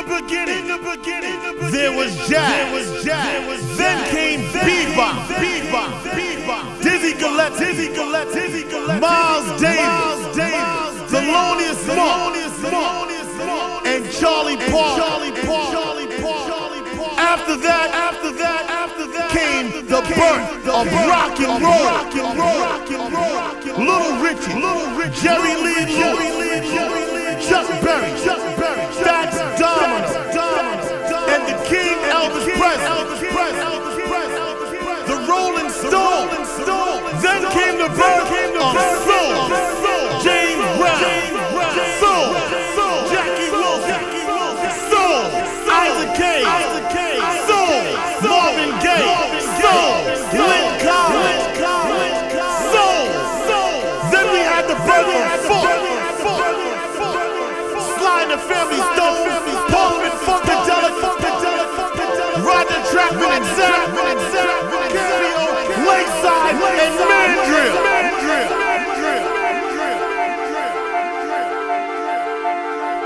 Beginning, in the beginning, in the beginning, there was jazz. There was jazz. Then came bebop, bebop, bebop. Dizzy Gillespie, Dizzy Gillespie, Dizzy Gillespie. Miles Davis, Davis. Thelonious Monk, and Charlie Parker. Charlie Parker. After that, after that, after that came the birth of rock and roll. Rock and roll. Rock and roll. Little Richard, Little Richard, Jerry Lee Lewis, Chuck Berry, Chuck Berry, Domino, and the King Elvis Presley, the Rolling Stones. Then came the birth of soul, James Brown, soul, Jackie Wilson, soul, Isaac Hayes, soul, Marvin Gaye, soul, Lyn Collins, soul. Then we had the birth of and the Family Roger Troutman and Zapp, Cameo, Lakeside, and Mandrill.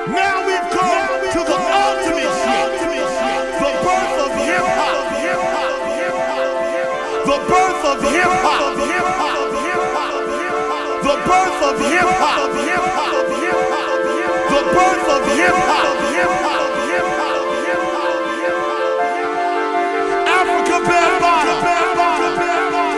Now we've come to the ultimate shit, the birth of hip hop, the birth of hip hop, the birth of hip hop, the birth of hip hop, Afrika Bambaataa,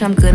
I'm good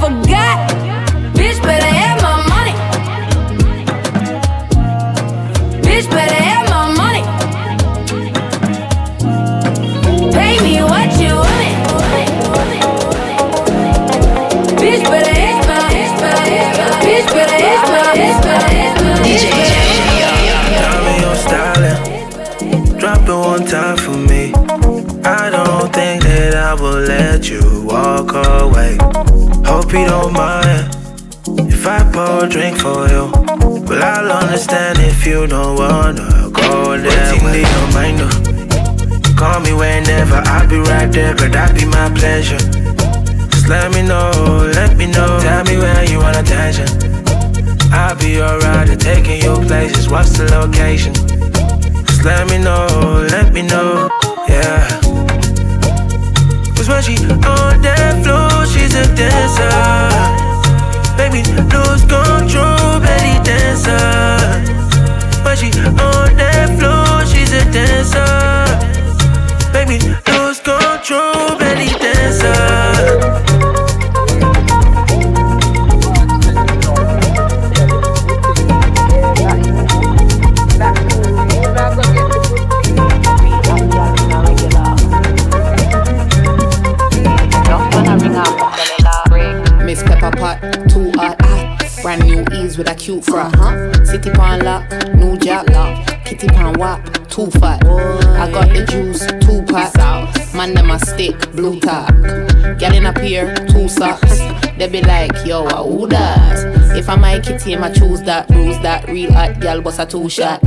like You don't mind if I pour a drink for you. Well, I'll understand if you don't wanna go there. Waiting in your mind, though. Call me whenever, I'll be right there, girl. That be my pleasure. Just let me know, let me know. Tell me where you want attention. I'll be alright at taking you places. What's the location? Just let me know, let me know, yeah. Cause when she on that floor, she's a dancer. Baby, lose control, belly dancer. When she on With a cute frock. Uh-huh. City pan lock, new jack lock. Kitty pan wap, too fat. I got the juice, two pack. Man, them a stick, blue top. In a pair, two socks. They be like, yo, uh, who that? If I my kitty, I choose that, bruise that. Real hot gal, bust a two shot.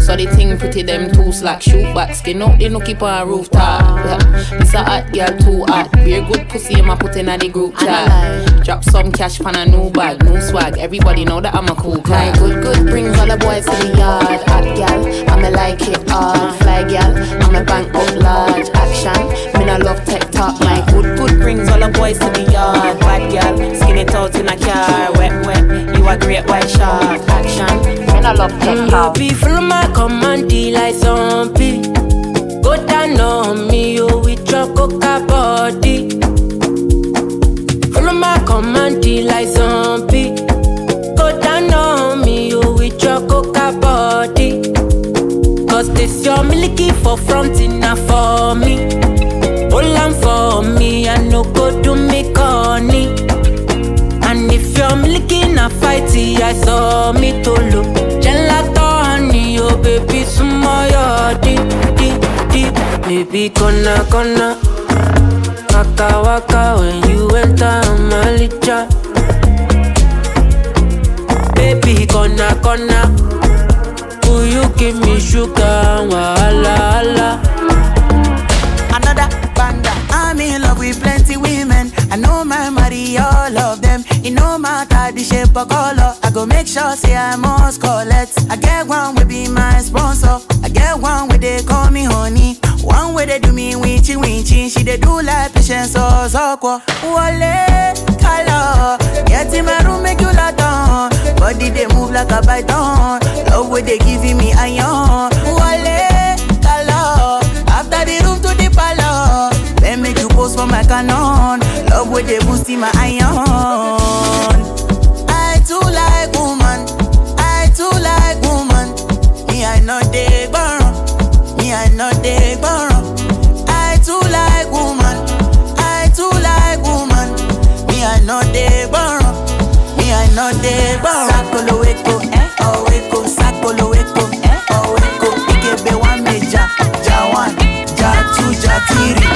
So the thing pretty, them two slack. Shoot back, skin out the keep on rooftop. This a hot gal, too hot. Beer good pussy, I'ma put in a the group chat. Drop some cash pan a new bag, new swag. Everybody know that I'm a cool guy. Good, good, brings all the boys to the yard. Hot gal, I'ma like it hard. Fly gal, I'ma bank up large. Action, me no love tech talk. My good, good brings all the boys to the yard. Bad gal, skin it out in a car. Wet, wet, you a great white shark. Action, me no love tech mm, talk. Be full of my command, like zombie. Go down on me, you with your coca body. Full of my command, like zombie. Go down on me, you with your coca body. Cause this your milky for front enough for me. Hold on for me, I no go do me corny. And if you're milky na fighty, I saw me to look. Gelato honey, oh baby, sumo yo di di di. Baby, gonna gonna. Waka waka when you enter my licha. Baby, gonna gonna. Who you give me sugar, wahala, wahala. Love with plenty women. I know my marry all of them. It no matter the shape or color. I go make sure say I must collect. I get one will be my sponsor. I get one where they call me honey. One way they do me winchy winchy. She they do like patience or soko. Wale color. Get in my room make you lot on. Body they move like a python. Love where they giving me iron. For my canon. Love where they boosting my iron. I too like woman. I too like woman. Me I know they burn. Me I know they burn. I too like woman. I too like woman. Me I know they burn. Me I know they burn. Sakolo weko, eh? Oh weko, sakolo weko, eh? Oh weko. Ikebe one meja, ja one, ja two, ja three.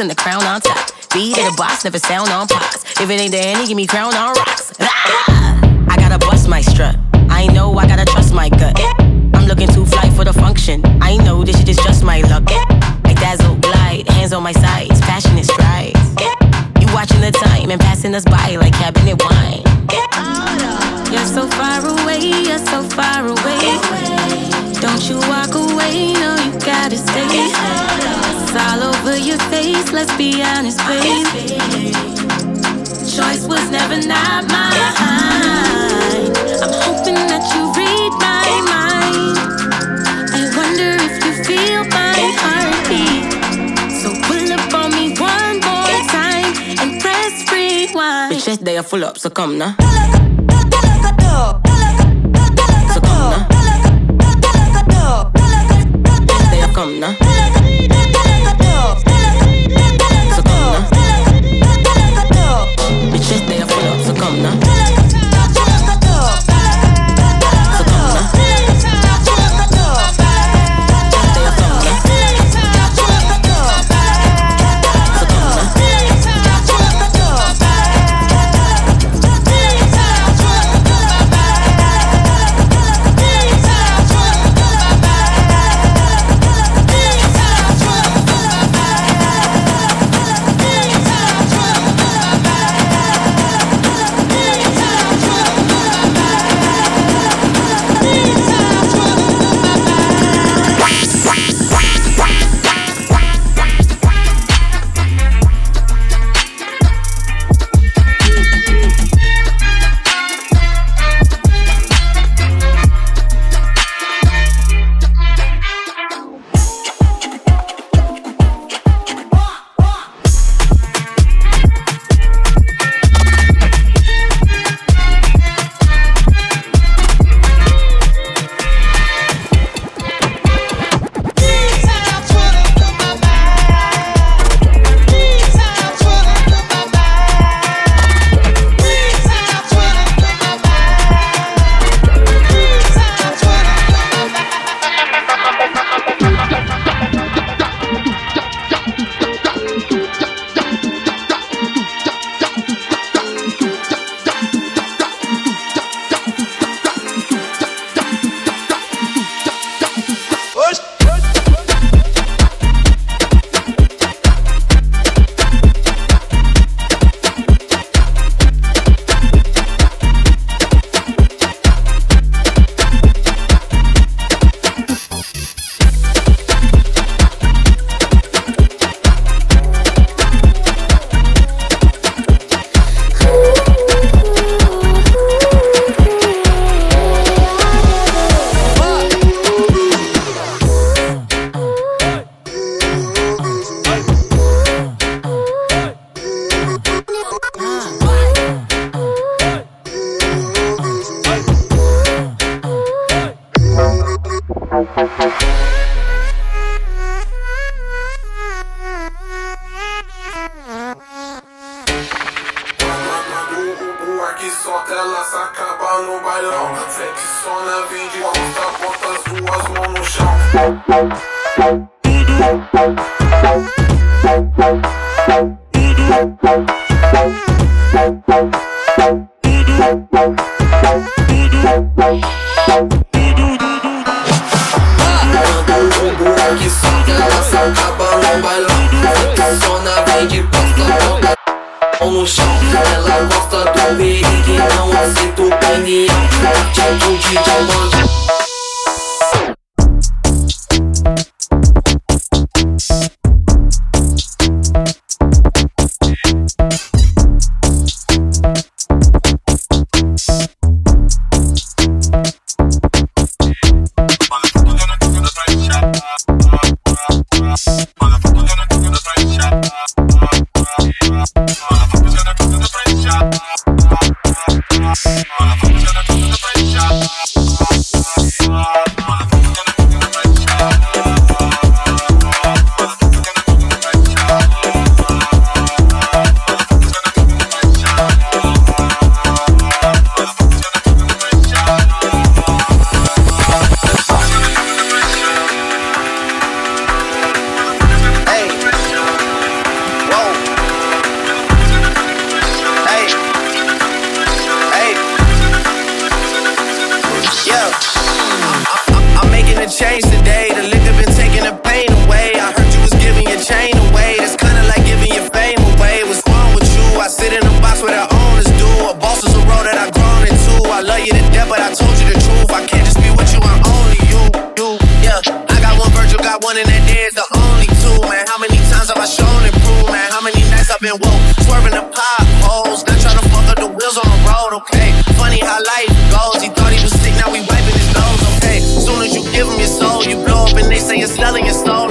in the crown I'm hoping that you read my mind. I wonder if you feel my heartbeat. So pull up on me one more time and press rewind. The chest they are full up, so come now. So come now. They are come now. Times have I shown man? How many nights I've been woke, swerving the potholes, not trying to fuck up the wheels on the road, okay? Funny how life goes. He thought he was sick, now we wiping his nose, okay? Soon as you give him your soul, you blow up, and they say you're selling your soul,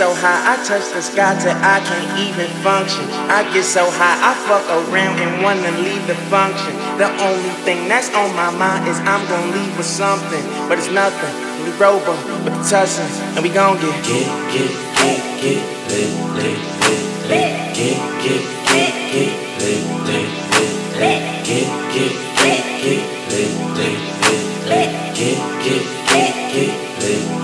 so high, I touch the sky till I can't even function. I get so high, I fuck around and wanna leave the function. The only thing that's on my mind is I'm gonna leave with something, but it's nothing. We robo with the tussins, and we gon' get get get get get lit lit lit lit get get get get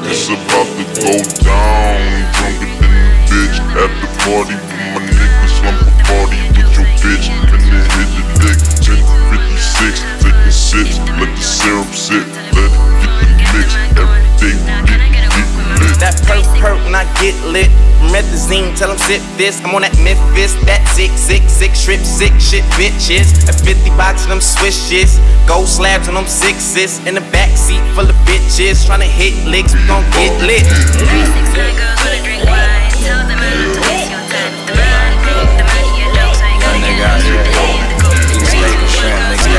It's about to go down. Drunker than a bitch at the party with my niggas. I'm a party with your bitch. And then hit the dick. 1056, taking sips. Let the syrup sit. Let it when I get lit. Methazine, tell them sip this. I'm on that Memphis, that six, six, six, trip, six shit, bitches. A 50 box of them swishes. Gold slabs on them sixes. In the backseat full of bitches. Trying to hit licks, we gon' get lit. Three, six, nine, go, wanna drink wine. Tell them I don't waste your time. The man broke, the money you know, so I ain't gonna get lost. Next Lakers shrimp, next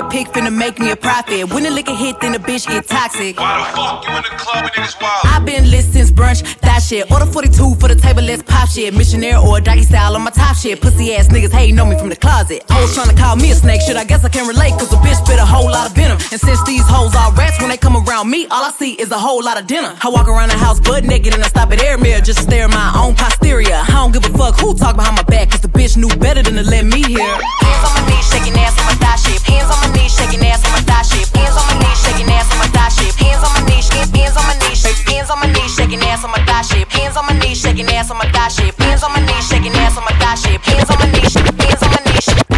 a pic, finna make me a profit. When the liquor hit, then the bitch get toxic. Why the fuck you in the club and niggas wild? I've been lit since brunch, that shit. Order 42 for the table, let's pop shit. Missionary or doggy style on my top shit. Pussy ass niggas hating on me from the closet. Hoes tryna call me a snake, shit. I guess I can relate, cause a bitch spit a whole lot of venom. And since these hoes are rats, when they come around me, all I see is a whole lot of dinner. I walk around the house butt naked and I stop at air mirror just to stare at my own posterior. I don't give a fuck who talk behind my back, cause the bitch knew better than to let me hear. Hands on my knees, shaking ass on my thigh shit. Hands on my knees, shaking ass on my thigh shit. Hands on my knees, shaking ass on my thigh shit. Hands on my knees, hands on my knees, hands on my knees, shaking ass on my thigh shit. Hands on my knees, shaking ass on my thigh shit. Hands on my knees, shaking ass on my thigh shit. Hands on my knees, hands on my knees.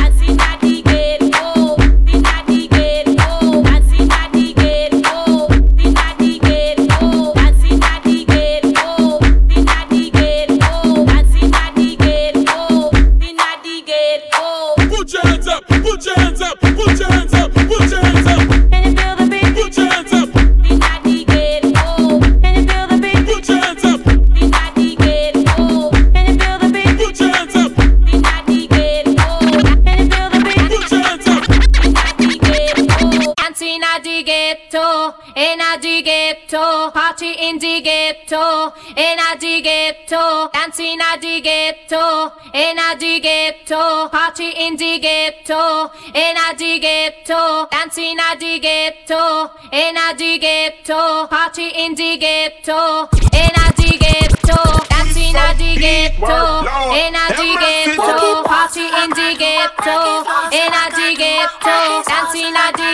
In a ghetto, party in the ghetto, in a ghetto, dancing at the ghetto, in a the ghetto, party in the ghetto, in a ghetto, dancing at the ghetto, in a the ghetto, party in the ghetto, in a ghetto, dancing at the ghetto, in a the ghetto, party in the ghetto, in a ghetto, dancing at the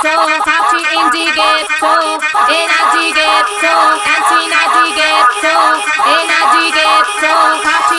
ghetto, in a the ghetto, party in the ghetto, dancing at the ghetto, in a the ghetto, party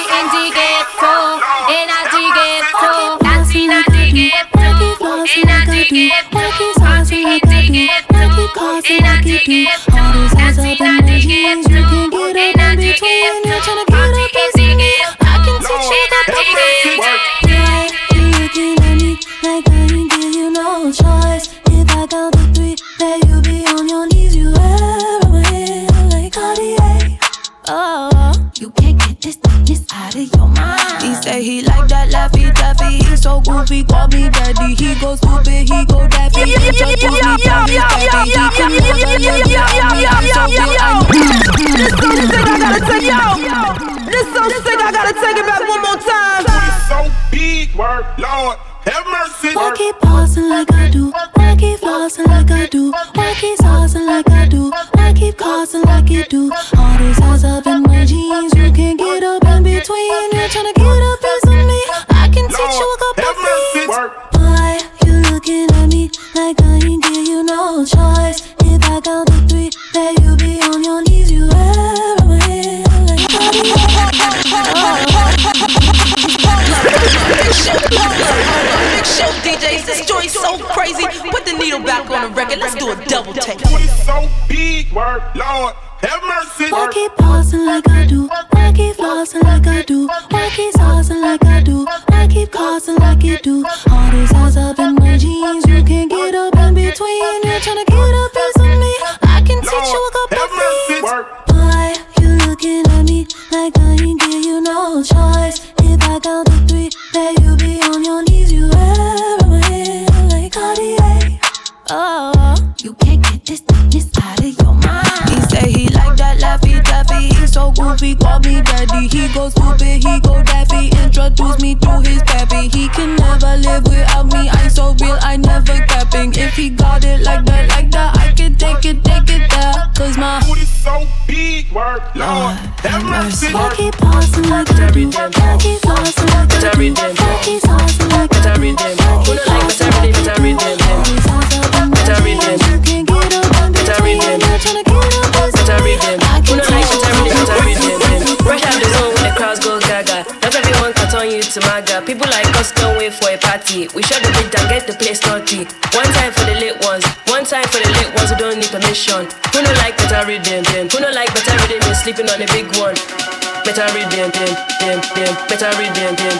them, them, them. Better rhythm, them.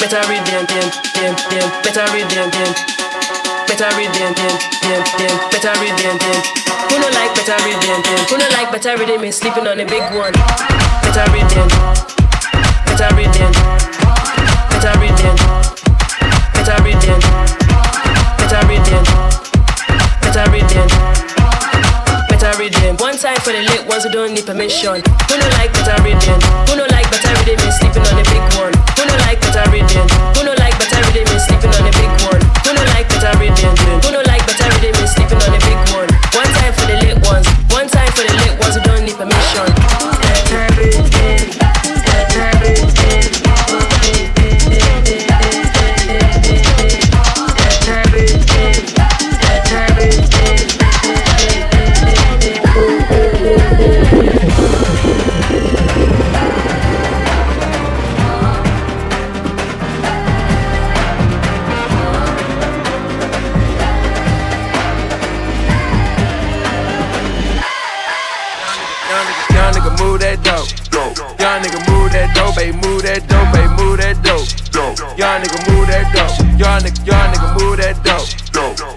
Better them, them, them. Better rhythm, them. Better rhythm, them, them, them. Better rhythm, them. Who no like better rhythm, them? Who no like better rhythm is sleeping on a big one. Better rhythm, better rhythm, better rhythm, better rhythm, better rhythm, better rhythm, better rhythm. One time for the lit ones who don't need permission. Who no like better rhythm? Who no like better rhythm is sleeping on a big one. Who no like better rhythm? Who no like better rhythm is sleeping on a big one. Who no like better rhythm? Who no like better rhythm is sleeping on a big one. One time for the lit ones. One time for the lit ones who don't need permission. Young dope, move that dope, baby, move that dope. Young nigga move that dope. Young nigga, young nigga move that dope.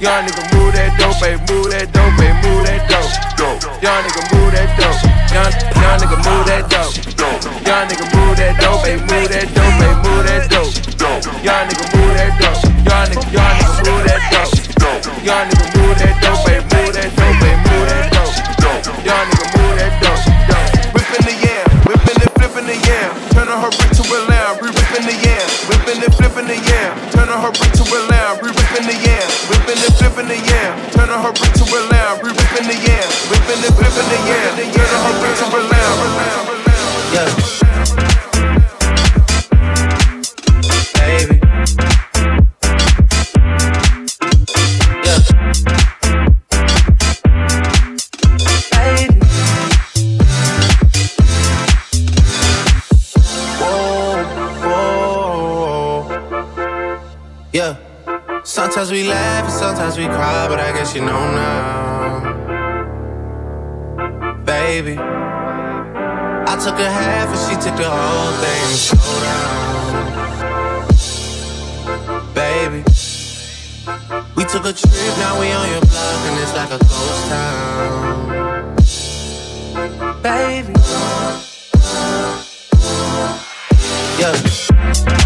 Young nigga move that dope, baby, move that dope, baby, move that dope. Young nigga move that dope. Young, young nigga move that dope. Sometimes we laugh and sometimes we cry, but I guess you know now. Baby. I took a half and she took the whole thing. Slow down. Baby. We took a trip, now we on your block, and it's like a ghost town. Baby. Yeah.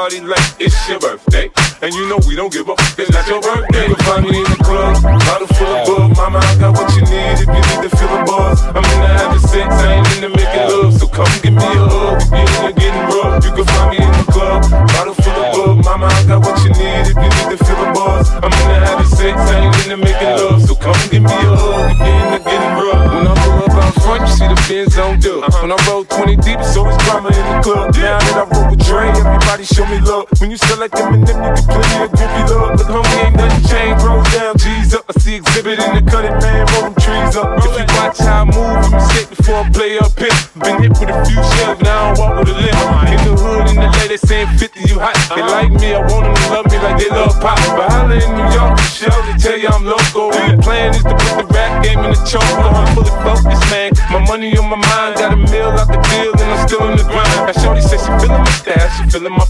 party like it's your birthday. And you know we don't give a fuck, it's not your birthday. You'll find me in the club, bottle full of bug. Mama, I got what you need if you need to feel buzz. I'm in the having sex, I ain't into making love. So come give me a hug, if you're getting rough. You can find me in the club, bottle full of bug. Mama, I got what you need if you need to feel buzz. I'm in the having sex, I ain't into making love. So come give me a hug, if you're getting rough. When I pull up out front, you see the Benz on do. Uh-huh. When I roll 20 deep, it's always drama in the club. Now that Show me love. When you selecting and them, you get plenty of groupie love. But homie, ain't nothing changed. Roll down, G's up. I see Xzibit in the cutting, man. Roll them trees up. If you watch how I move, I'm sick before I play up here. Been hit with a few shells, now I walk with a limp. In the hood, in the lady saying 50, you hot. They like me, I want them to love me like they love pop. But holla in New York, Michelle, they tell you I'm local. And the plan is to put the rap game in the choke. I'm fully focused, man. My money on my mind, got a mill out the deal, and I'm still in the grind. I Shorty says she feeling my stash, she feeling my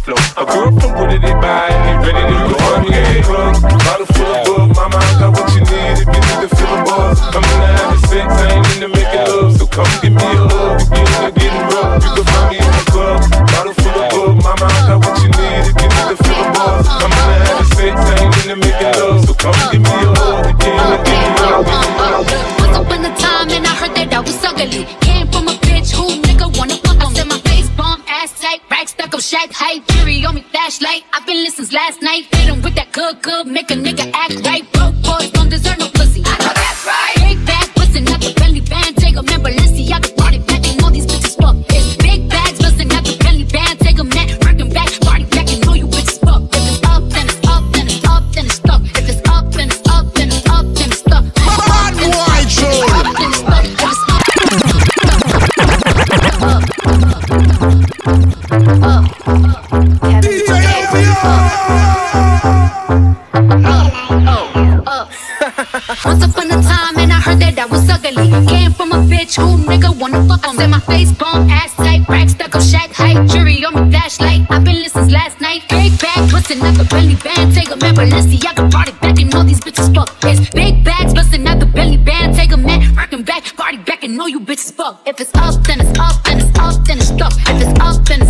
shack height, jury on me, flashlight. I've been listening since last night. Big bag, bustin' out the belly band. Take a man, Balenciaga, party back, and all these bitches fuck. Big bags, busting out the belly band. Take a man, rockin' back, party back, and know you bitches fuck. If it's up, then it's up, then it's up, then it's up. If it's up, then it's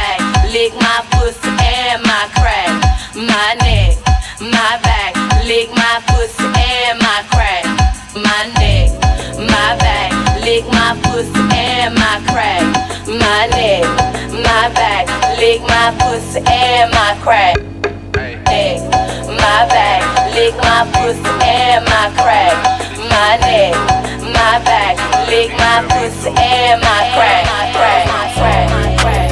my pussy and my crack. Neck, my back, lick my pussy and my crack. My neck, my back, lick my pussy and my crack. crack, crack, crack.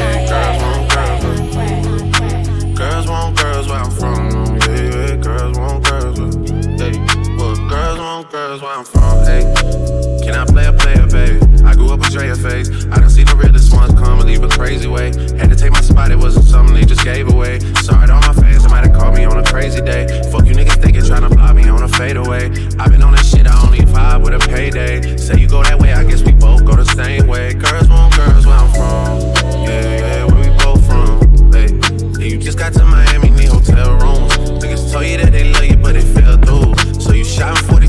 Girls want girls where I'm from, yeah, yeah. Girls want girls, where- yeah. Girls want girls where I'm from, hey. Can I play a player, baby? I grew up with Drea face. Crazy way. Had to take my spot, it wasn't something they just gave away. Sorry to all my fans, they might have called me on a crazy day. Fuck you niggas thinking tryna block me on a fadeaway. I've been on this shit, I only vibe with a payday. Say you go that way, I guess we both go the same way. Girls want girls where I'm from. Yeah, yeah, where we both from. Hey, yeah, you just got to Miami, need hotel rooms. Niggas told you that they love you, but they fell through. So you shot 42,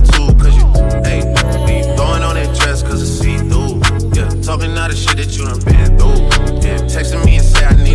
talking all the shit that you done been through. Yeah, texting me and say I need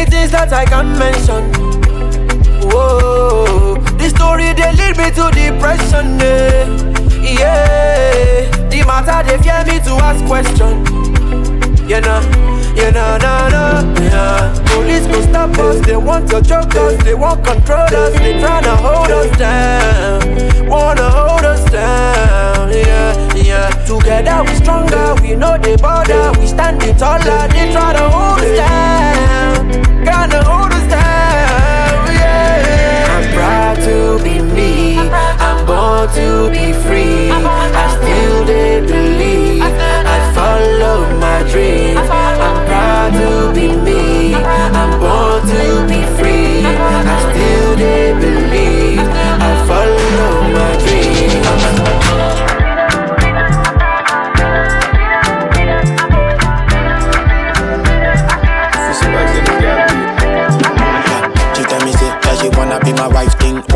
many things that I can mention. Whoa. This story they lead me to depression. Yeah. yeah. The matter they fear me to ask question. You know, you know, no, no, yeah. Police go stop us, they want to choke us, they want control us, they tryna hold us down, wanna hold us down, yeah, yeah. Together we stronger, we know they bother, we standing taller, they try to hold us down, gonna hold us down, yeah. I'm proud to be me, I'm born to be free, I still they believe, I follow my dreams.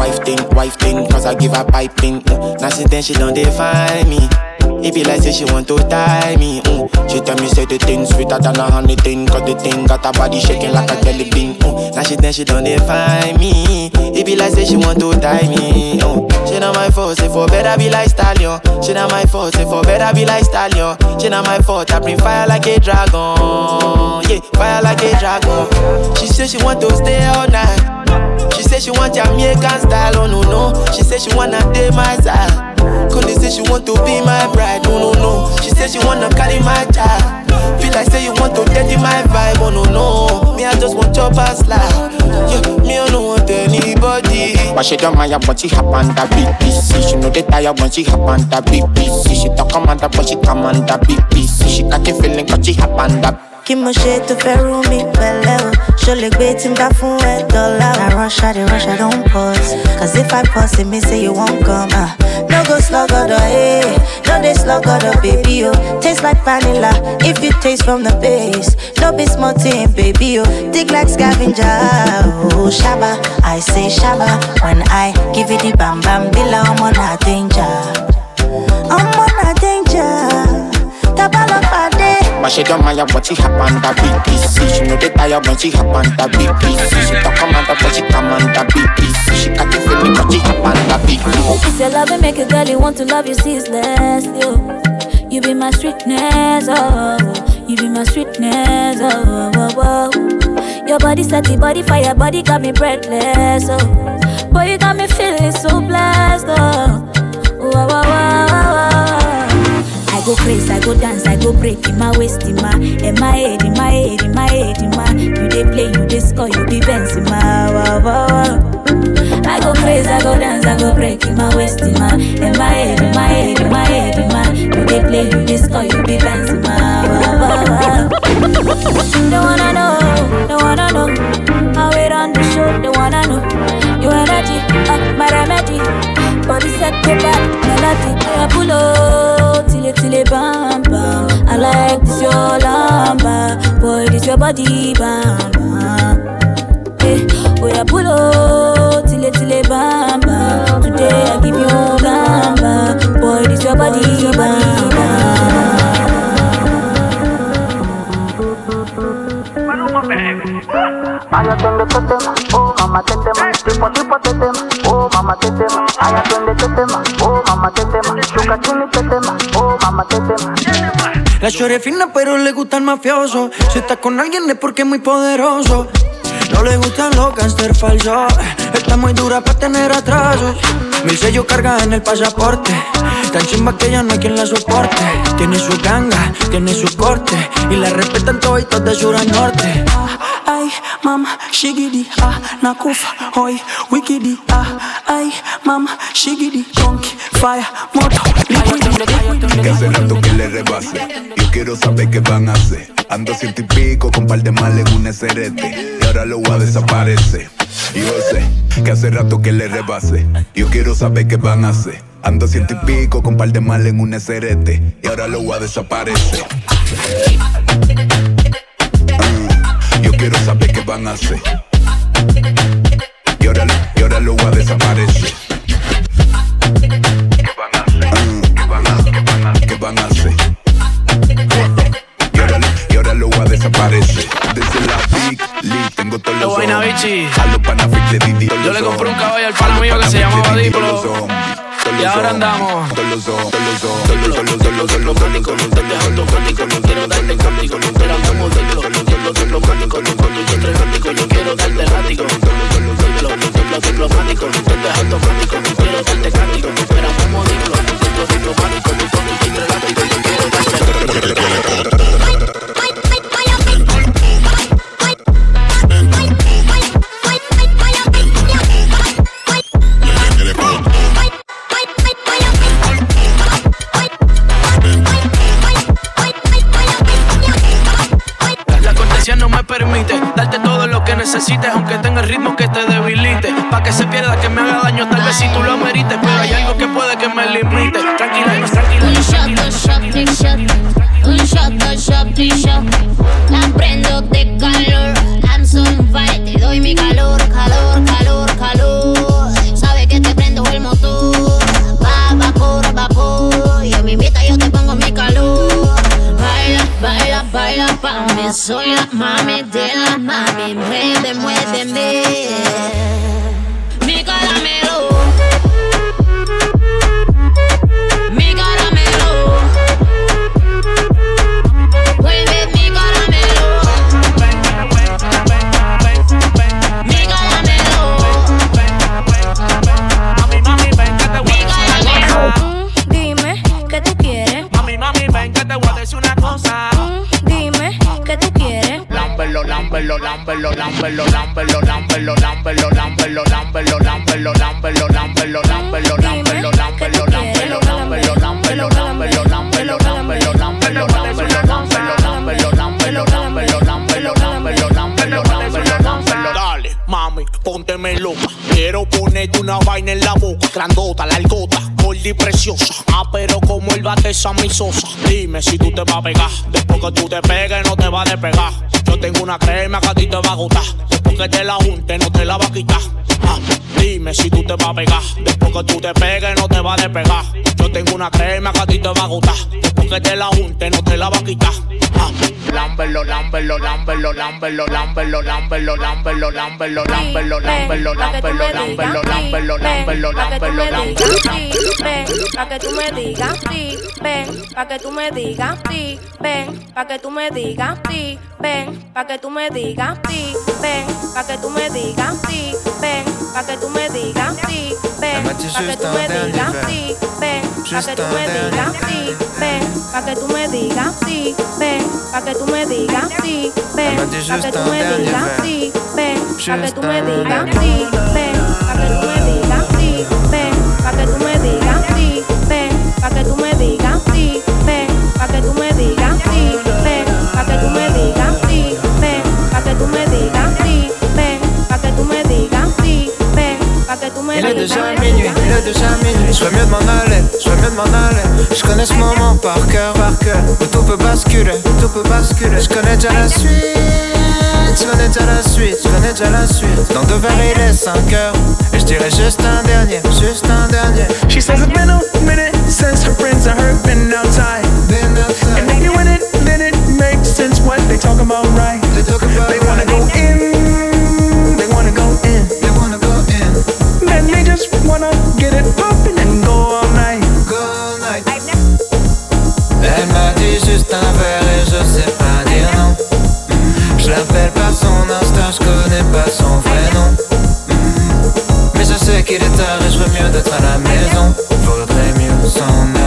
Wife thing, wife thing, cause I give her piping. Mm. Now since then she don't define me. It be like say she want to tie me. Mm. She tell me say the thing sweeter than a honey thing, cause the thing got her body shaking like a jelly bean. Mm. Now she then she don't define me. It be like say she want to tie me. Mm. She not my fault, say for better be like stallion. She not my fault, say for better be like stallion. She not my fault, I bring fire like a dragon. Yeah, fire like a dragon. She say she want to stay all night. She say she want Jamaican style, oh no no. She say she wanna date my side. Connie say she want to be my bride, no no no. She say she wanna carry my child. Feel like say you want to dirty my vibe, oh no no. Me I just want your past life. Yeah, me I don't want anybody. But she don't mind when she hop on the BBC. She know they tired when she hop on the BBC. She talk commander but she command the BBC. She got the feeling 'cause she hop on the kí mo ṣe tó fẹ́ rú mi pẹ̀lẹ́ o ṣo lè gbé tí n bá fún ẹ dọ́là o. na rush i dey rush i don pause cause if i pause it mean say you wan come. ah. no go slugodo eh no dey slugodo baby o taste like vanilla if you taste from the base no be small thing baby o dig like scavenger o shaba i say shaba when i give you the bam bam bila ọmọ na danger ọmọ na danger tábàlọ́pàdé. But she don't mind when she hop on the BBC. She know they tired when she hop on the BBC. She talk commander but she command the BBC. She got the feeling 'cause she hop on BBC. It's your love and make a girl you want to love you ceaseless. Yo. You be my sweetness, oh. You be my sweetness, oh. oh, oh. Your body set the body fire, body got me breathless, oh. Boy, you got me feeling so blessed, oh. Wow, wow, wow. I go crazy, I go dance, I go break in my waist, in my, in my head, in my head, in my head, in my. You dey play, you dey score, you be Benz in my. Wow, wow, wow. I go crazy, I go dance, I go break in my waist, in my, in my head, in my head, in my head, in my. You dey play, you dey score, you be Benz in my. Wow, wow, wow. They wanna know, they wanna know how it on the show. They wanna know your energy, uh, my remedy. Body set to back, melody. I pull up till it till it bam bam. I like this your lamba, boy this your body bam bam. Hey, eh, oh yeah pull up till it till it bam bam. Today I give you gamba, boy this your body bam bam. Aya twende tetema, oh mama tetema, eh. tipo tipo tetema, oh mama tetema. Aya twende tetema, oh mama tetema, shuka chini tetema, oh mama tetema. La chore fina, pero le gusta el mafioso. Si está con alguien es porque es muy poderoso. No le gustan los gangster falsos. Está muy dura para tener atrasos. Mil sellos carga en el pasaporte. Tan chimba que ya no hay quien la soporte. Tiene su ganga, tiene su corte. Y la respetan todos de sur a norte. Ay, mama, shigidi, ah, nakufa, hoy, wikidi, ah, ay, mama, shigidi, conky, fire, moto, Que hace rato que le rebase. Yo quiero saber qué van a hacer. Ando ciento y pico con par de mal en un SRT. Y ahora lo voy a desaparecer. Yo sé que hace rato que le rebase. Yo quiero saber qué van a hacer. Ando ciento y pico con par de mal en un SRT. Y ahora lo voy a desaparecer. Ah, quiero saber qué van a hacer. Y ahora, y ahora lo voy a desaparecer. ¿Qué van a hacer? Y ahora, y ahora lo voy a desaparecer. Desde la Big League tengo todos los. A panafic de Didi. Yo le compré un caballo al pana mío que se llamaba Diplo. Y ahora andamos. Con los diplomáticos, con los yo quiero darte látigo. Con los diplomáticos, tú eres automático, quiero darte cático. Pero como diplomático. Que te debilite. Pa' que se pierda, que me haga daño, tal vez si tú lo amerites. Pero hay algo que puede que me limite. Tranquila, no, tranquila. Dos shot, tres shot. Esa mi sosa. Dime si tú te vas a pegar. Después que tú te pegues, no te va a despegar. Yo tengo una crema que a ti te va a gustar. Después que te la junte, no te la va a quitar. Ah, dime si tú te vas a pegar. Después que tú te pegues, no te va a despegar. Yo tengo una crema que a ti te va a gustar. Después que te la junte, no te la va a quitar. Ah, lámbelo, lámbelo, lámbelo, lámbelo, lámbelo, lámbelo, lámbelo, lámbelo, lámbelo, lámbelo, lámbelo, lámbelo, lámbelo, lámbelo, lámbelo, lámbelo. Pa' que tú me digas sí, ven, pa' que tú me digas sí, ven, pa' que tú me digas sí, ven, pa' que tú me digas sí, ven, pa' que tú me digas sí, ven, pa' que tú me digas sí, ven, pa' que tú me digas sí, ven, pa' que tú me digas sí, ven, pa' que tú me digas sí, ven, pa' que tú me digas sí, ven, pa' que tú me digas sí, ven, pa' que tú me digas sí, ven, pa' que tú me digas sí, ven, pa' que tú me digas sí, ven, pa' que tú me digas sí, pa' que tú me digas ven, pa' que tú me Il est déjà minuit, il est déjà minuit. Soit mieux de m'en aller, soit mieux de m'en aller. Je connais ce moment par cœur, par cœur. Où tout peut basculer, où tout peut basculer. Je connais déjà la suite, je connais déjà la suite, je connais déjà la suite. Dans deux verres, il est 5 heures. Et je dirais juste un dernier, juste un dernier. She says it's been a minute since her friends and her been outside. And if you in it, then it makes sense what they talk about, right? They, wanna go in, just wanna get it poppin' and go all night. Go all night. Elle m'a dit juste un verre et je sais pas dire non. Je l'appelle par son instinct, je connais pas son vrai nom. Mais je sais qu'il est tard et je veux mieux d'être à la maison. Vaudrait mieux s'en aller.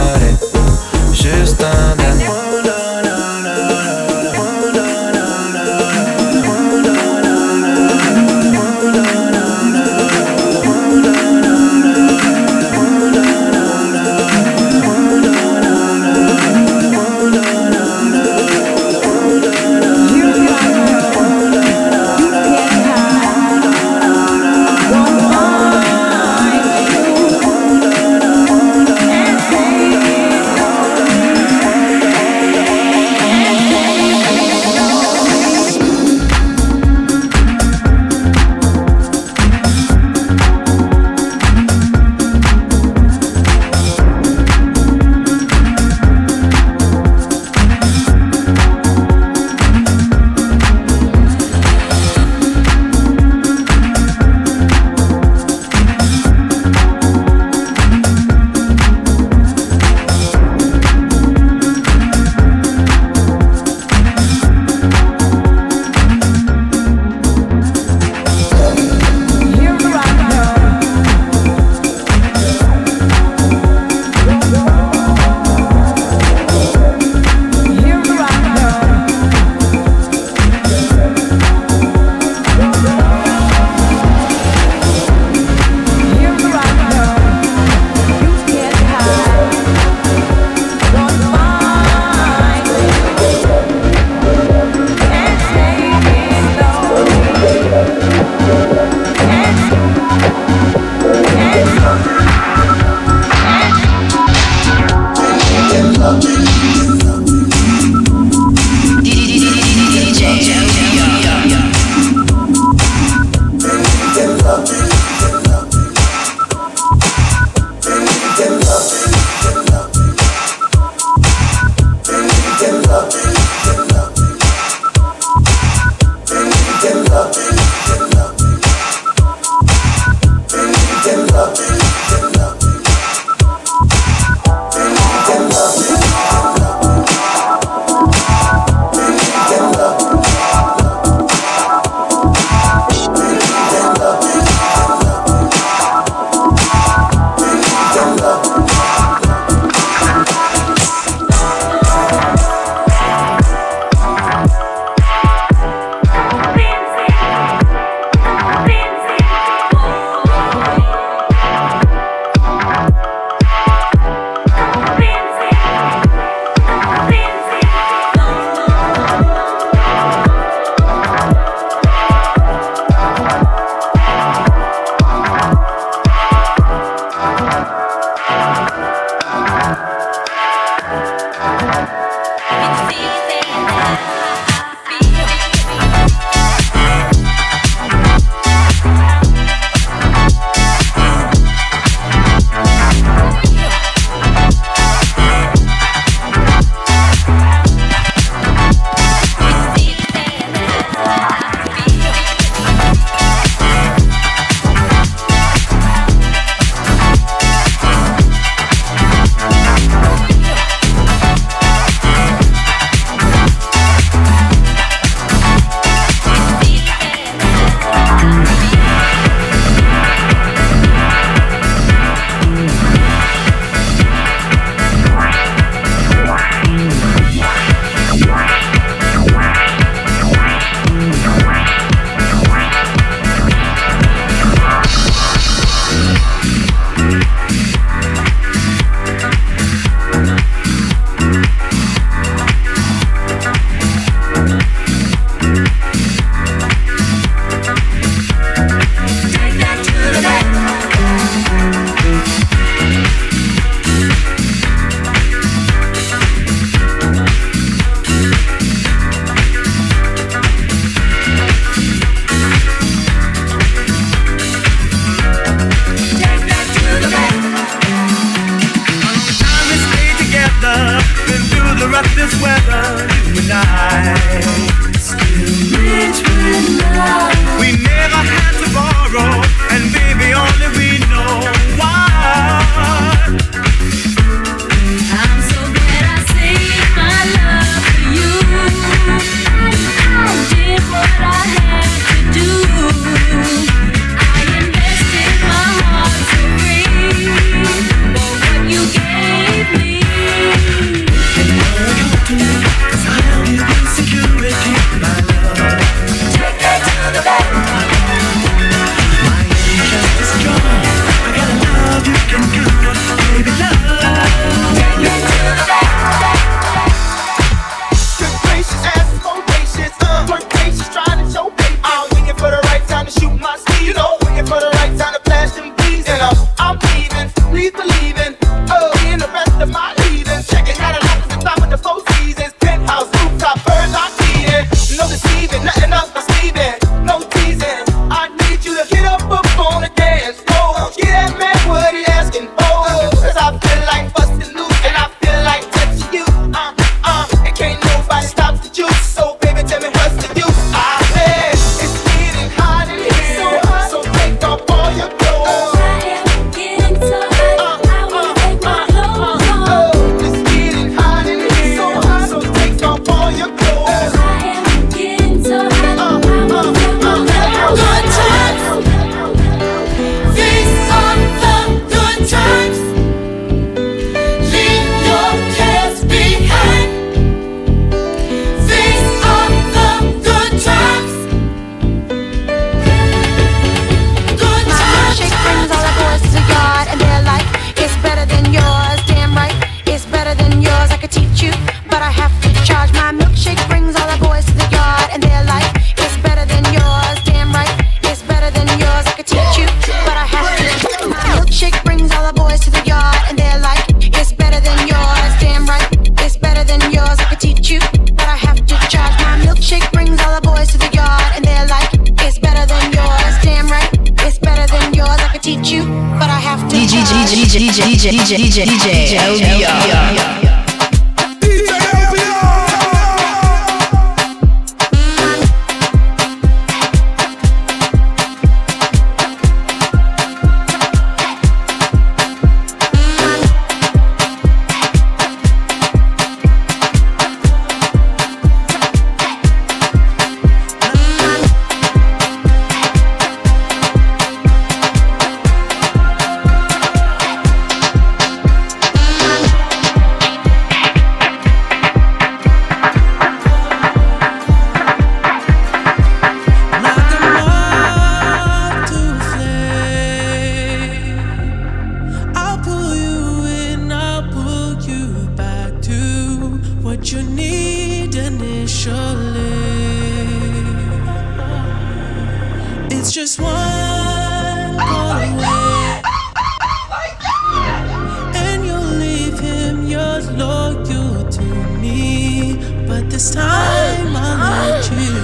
loyal to me, but this time I'll let you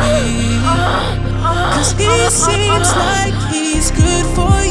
be. Cause he seems like he's good for you.